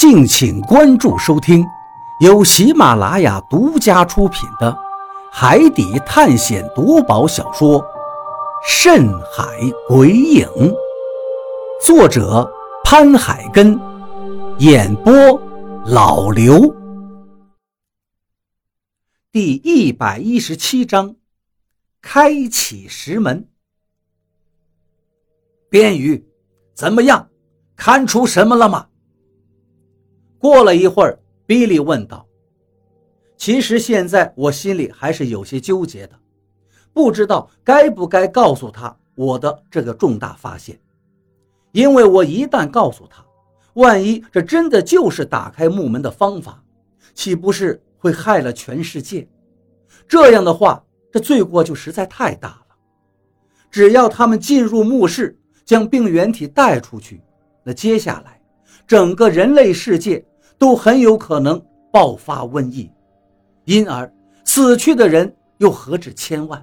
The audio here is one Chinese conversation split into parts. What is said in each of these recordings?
敬请关注收听，由喜马拉雅独家出品的《海底探险夺宝小说》《深海鬼影》，作者潘海根，演播老刘。第一百一十七章，开启石门。边宇，怎么样？看出什么了吗？过了一会儿，比利问道：“其实现在我心里还是有些纠结的，不知道该不该告诉他我的这个重大发现。因为我一旦告诉他，万一这真的就是打开木门的方法，岂不是会害了全世界？这样的话，这罪过就实在太大了。只要他们进入墓室，将病原体带出去，那接下来整个人类世界……”都很有可能爆发瘟疫，因而死去的人又何止千万？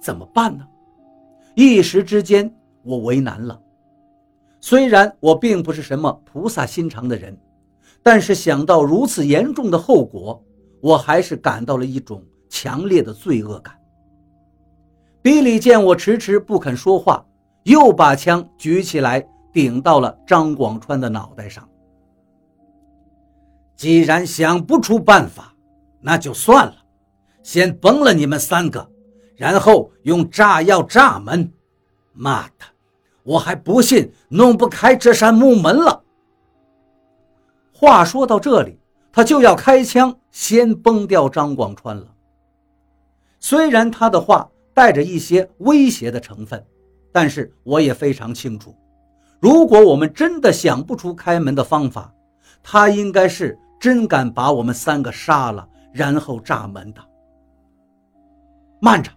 怎么办呢？一时之间我为难了。虽然我并不是什么菩萨心肠的人，但是想到如此严重的后果，我还是感到了一种强烈的罪恶感。比利见我迟迟不肯说话，又把枪举起来顶到了张广川的脑袋上。既然想不出办法，那就算了，先崩了你们三个，然后用炸药炸门。妈的，我还不信弄不开这扇木门了。话说到这里，他就要开枪先崩掉张广川了。虽然他的话带着一些威胁的成分，但是我也非常清楚，如果我们真的想不出开门的方法，他应该是。真敢把我们三个杀了，然后炸门的。慢着，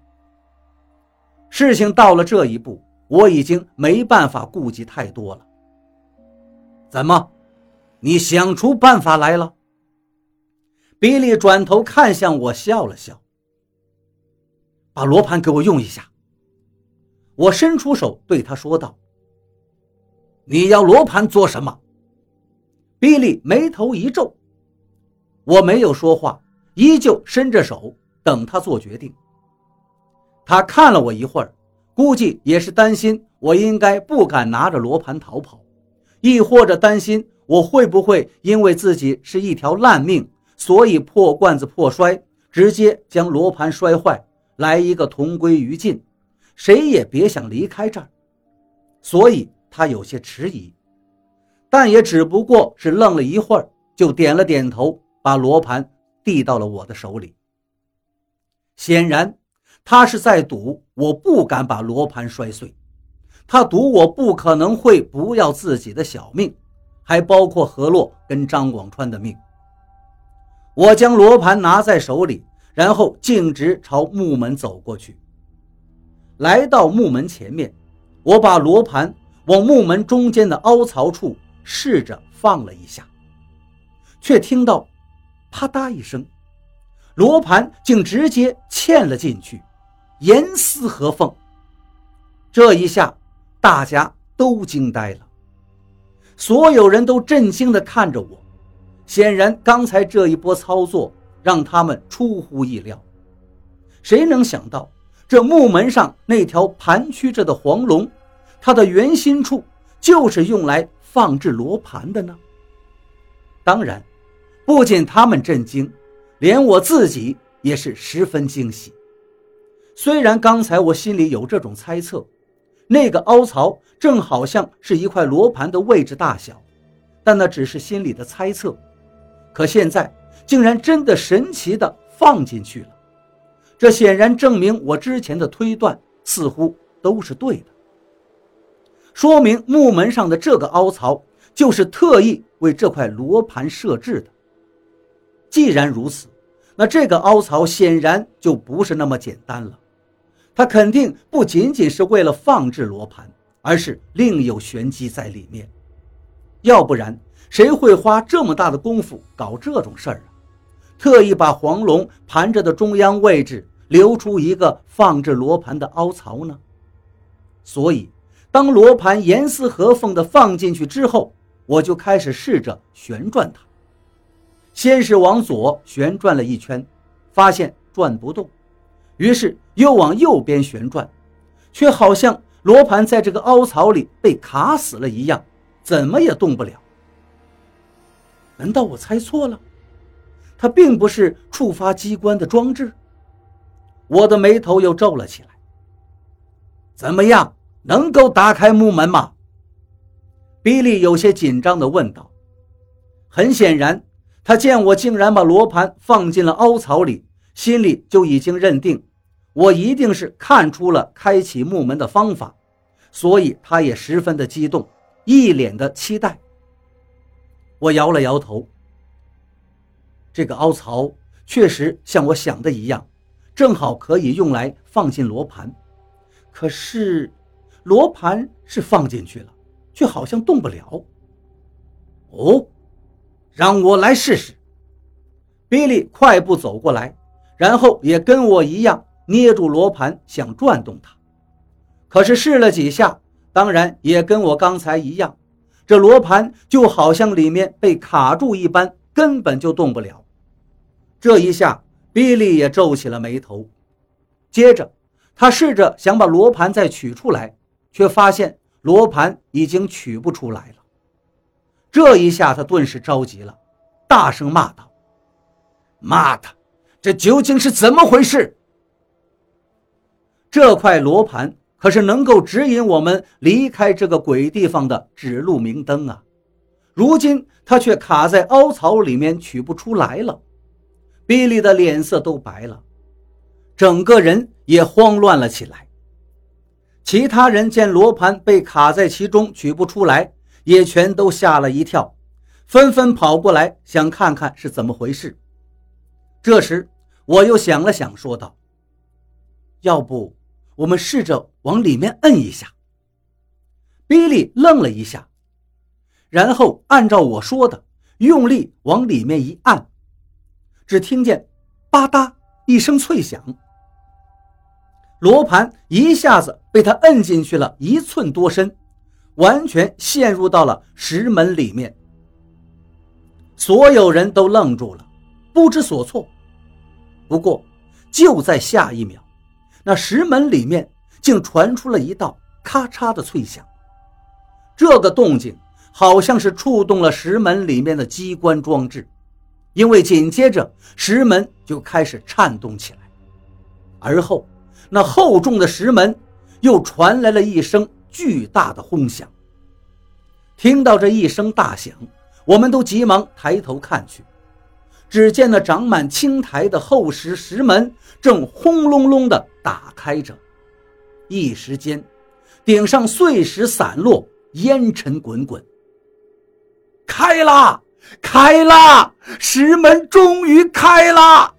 事情到了这一步，我已经没办法顾及太多了。怎么，你想出办法来了？比利转头看向我，笑了笑。把罗盘给我用一下。我伸出手对他说道：“你要罗盘做什么？”比利眉头一皱。我没有说话，依旧伸着手等他做决定。他看了我一会儿，估计也是担心我应该不敢拿着罗盘逃跑，亦或者担心我会不会因为自己是一条烂命，所以破罐子破摔，直接将罗盘摔坏，来一个同归于尽，谁也别想离开这儿。所以他有些迟疑，但也只不过是愣了一会儿，就点了点头。把罗盘递到了我的手里。显然，他是在赌我不敢把罗盘摔碎，他赌我不可能会不要自己的小命，还包括何洛跟张广川的命。我将罗盘拿在手里，然后径直朝木门走过去。来到木门前面，我把罗盘往木门中间的凹槽处试着放了一下，却听到。啪嗒一声，罗盘竟直接嵌了进去，严丝合缝。这一下，大家都惊呆了，所有人都震惊地看着我。显然，刚才这一波操作让他们出乎意料。谁能想到，这木门上那条盘曲着的黄龙，它的圆心处就是用来放置罗盘的呢？当然。不仅他们震惊，连我自己也是十分惊喜。虽然刚才我心里有这种猜测，那个凹槽正好像是一块罗盘的位置大小，但那只是心里的猜测。可现在竟然真的神奇的放进去了，这显然证明我之前的推断似乎都是对的。说明木门上的这个凹槽就是特意为这块罗盘设置的。既然如此，那这个凹槽显然就不是那么简单了。它肯定不仅仅是为了放置罗盘，而是另有玄机在里面。要不然，谁会花这么大的功夫搞这种事儿啊？特意把黄龙盘着的中央位置留出一个放置罗盘的凹槽呢？所以，当罗盘严丝合缝地放进去之后，我就开始试着旋转它。先是往左旋转了一圈，发现转不动，于是又往右边旋转，却好像罗盘在这个凹槽里被卡死了一样，怎么也动不了。难道我猜错了？它并不是触发机关的装置。我的眉头又皱了起来。怎么样，能够打开木门吗？比利有些紧张地问道。很显然，他见我竟然把罗盘放进了凹槽里，心里就已经认定我一定是看出了开启木门的方法，所以他也十分的激动，一脸的期待。我摇了摇头。这个凹槽确实像我想的一样，正好可以用来放进罗盘。可是，罗盘是放进去了，却好像动不了。哦，让我来试试。比利快步走过来，然后也跟我一样捏住罗盘，想转动它。可是试了几下，当然也跟我刚才一样。这罗盘就好像里面被卡住一般，根本就动不了。这一下，比利也皱起了眉头。接着，他试着想把罗盘再取出来，却发现罗盘已经取不出来了。这一下，他顿时着急了，大声骂道：“妈的，这究竟是怎么回事？这块罗盘……”可是能够指引我们离开这个鬼地方的指路明灯啊！如今它却卡在凹槽里面取不出来了。比利的脸色都白了，整个人也慌乱了起来。其他人见罗盘被卡在其中取不出来，也全都吓了一跳，纷纷跑过来想看看是怎么回事。这时我又想了想，说道：“要不……”我们试着往里面摁一下。比利愣了一下，然后按照我说的，用力往里面一按，只听见“吧嗒”一声脆响，罗盘一下子被他摁进去了一寸多深，完全陷入到了石门里面。所有人都愣住了，不知所措。不过，就在下一秒。那石门里面竟传出了一道咔嚓的脆响，这个动静好像是触动了石门里面的机关装置，因为紧接着石门就开始颤动起来，而后那厚重的石门又传来了一声巨大的轰响。听到这一声大响，我们都急忙抬头看去。只见那长满青苔的厚实石门正轰隆隆地打开着，一时间，顶上碎石散落，烟尘滚滚。开啦！开啦！石门终于开啦！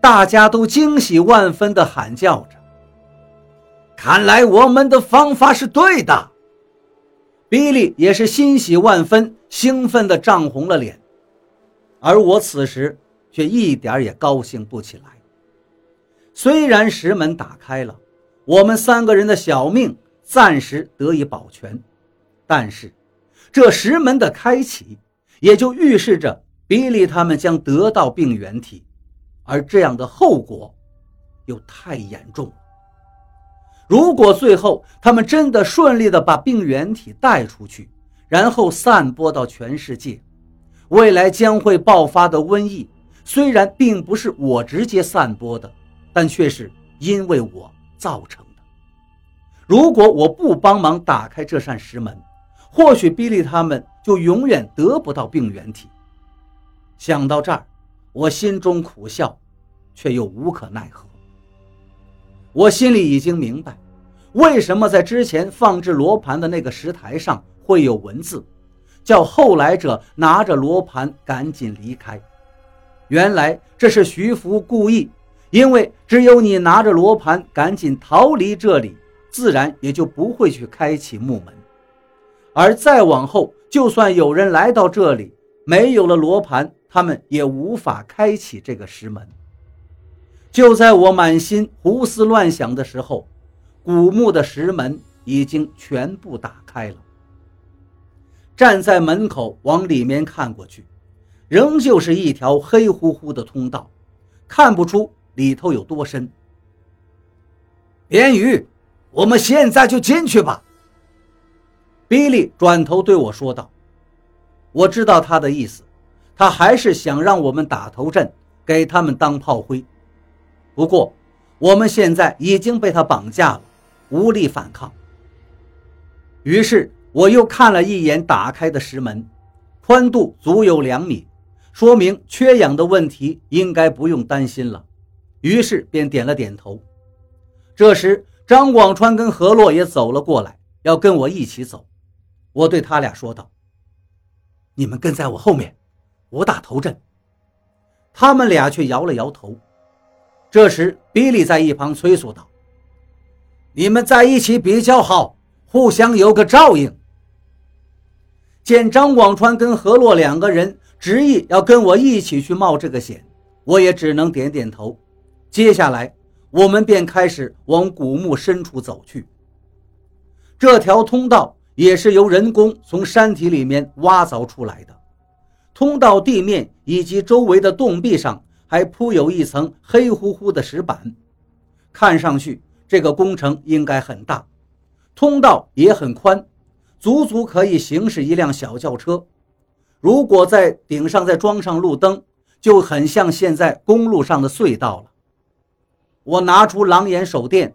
大家都惊喜万分地喊叫着。看来我们的方法是对的。比利也是欣喜万分，兴奋地涨红了脸。而我此时却一点也高兴不起来。虽然石门打开了，我们三个人的小命暂时得以保全，但是这石门的开启，也就预示着比利他们将得到病原体，而这样的后果又太严重。如果最后他们真的顺利的把病原体带出去，然后散播到全世界，未来将会爆发的瘟疫，虽然并不是我直接散播的，但却是因为我造成的。如果我不帮忙打开这扇石门，或许比利他们就永远得不到病原体。想到这儿，我心中苦笑，却又无可奈何。我心里已经明白，为什么在之前放置罗盘的那个石台上会有文字。叫后来者拿着罗盘赶紧离开。原来这是徐福故意，因为只有你拿着罗盘赶紧逃离这里，自然也就不会去开启木门。而再往后，就算有人来到这里，没有了罗盘，他们也无法开启这个石门。就在我满心胡思乱想的时候，古墓的石门已经全部打开了。站在门口往里面看过去，仍旧是一条黑乎乎的通道，看不出里头有多深。边宇，我们现在就进去吧。比利转头对我说道：“我知道他的意思，他还是想让我们打头阵，给他们当炮灰。不过，我们现在已经被他绑架了，无力反抗。”于是我又看了一眼打开的石门，宽度足有两米，说明缺氧的问题应该不用担心了。于是便点了点头。这时，张广川跟何洛也走了过来，要跟我一起走。我对他俩说道：“你们跟在我后面，我打头阵。”他们俩却摇了摇头。这时，比利在一旁催促道：“你们在一起比较好，互相有个照应。”见张广川跟何洛两个人执意要跟我一起去冒这个险，我也只能点点头。接下来，我们便开始往古墓深处走去。这条通道。也是由人工从山体里面挖凿出来的，通道地面以及周围的洞壁上还铺有一层黑乎乎的石板，看上去这个工程应该很大，通道也很宽，足足可以行驶一辆小轿车。如果在顶上再装上路灯，就很像现在公路上的隧道了。我拿出狼眼手电，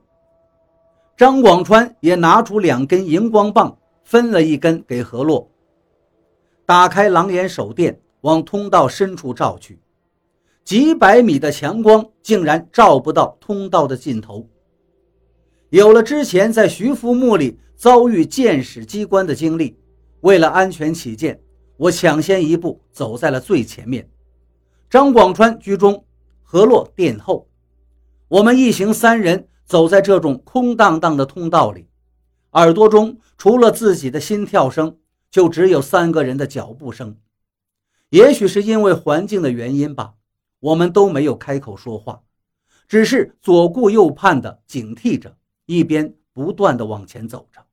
张广川也拿出两根荧光棒。分了一根给何洛，打开狼眼手电，往通道深处照去，几百米的强光竟然照不到通道的尽头。有了之前在徐福墓里遭遇见识机关的经历，为了安全起见，我抢先一步走在了最前面，张广川居中，何洛殿后。我们一行三人走在这种空荡荡的通道里。耳朵中除了自己的心跳声，就只有三个人的脚步声。也许是因为环境的原因吧，我们都没有开口说话，只是左顾右盼的警惕着，一边不断的往前走着。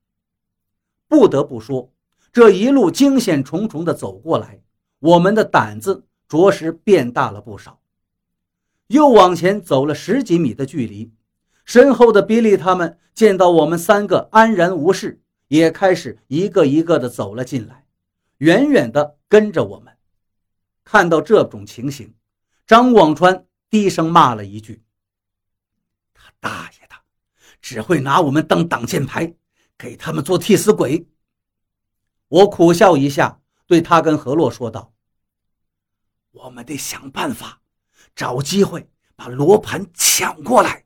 不得不说，这一路惊险重重的走过来，我们的胆子着实变大了不少。又往前走了十几米的距离。身后的比利他们见到我们三个安然无事，也开始一个一个的走了进来，远远的跟着我们。看到这种情形，张广川低声骂了一句：“他大爷的，只会拿我们当挡箭牌，给他们做替死鬼。”我苦笑一下，对他跟何洛说道：“我们得想办法，找机会把罗盘抢过来。”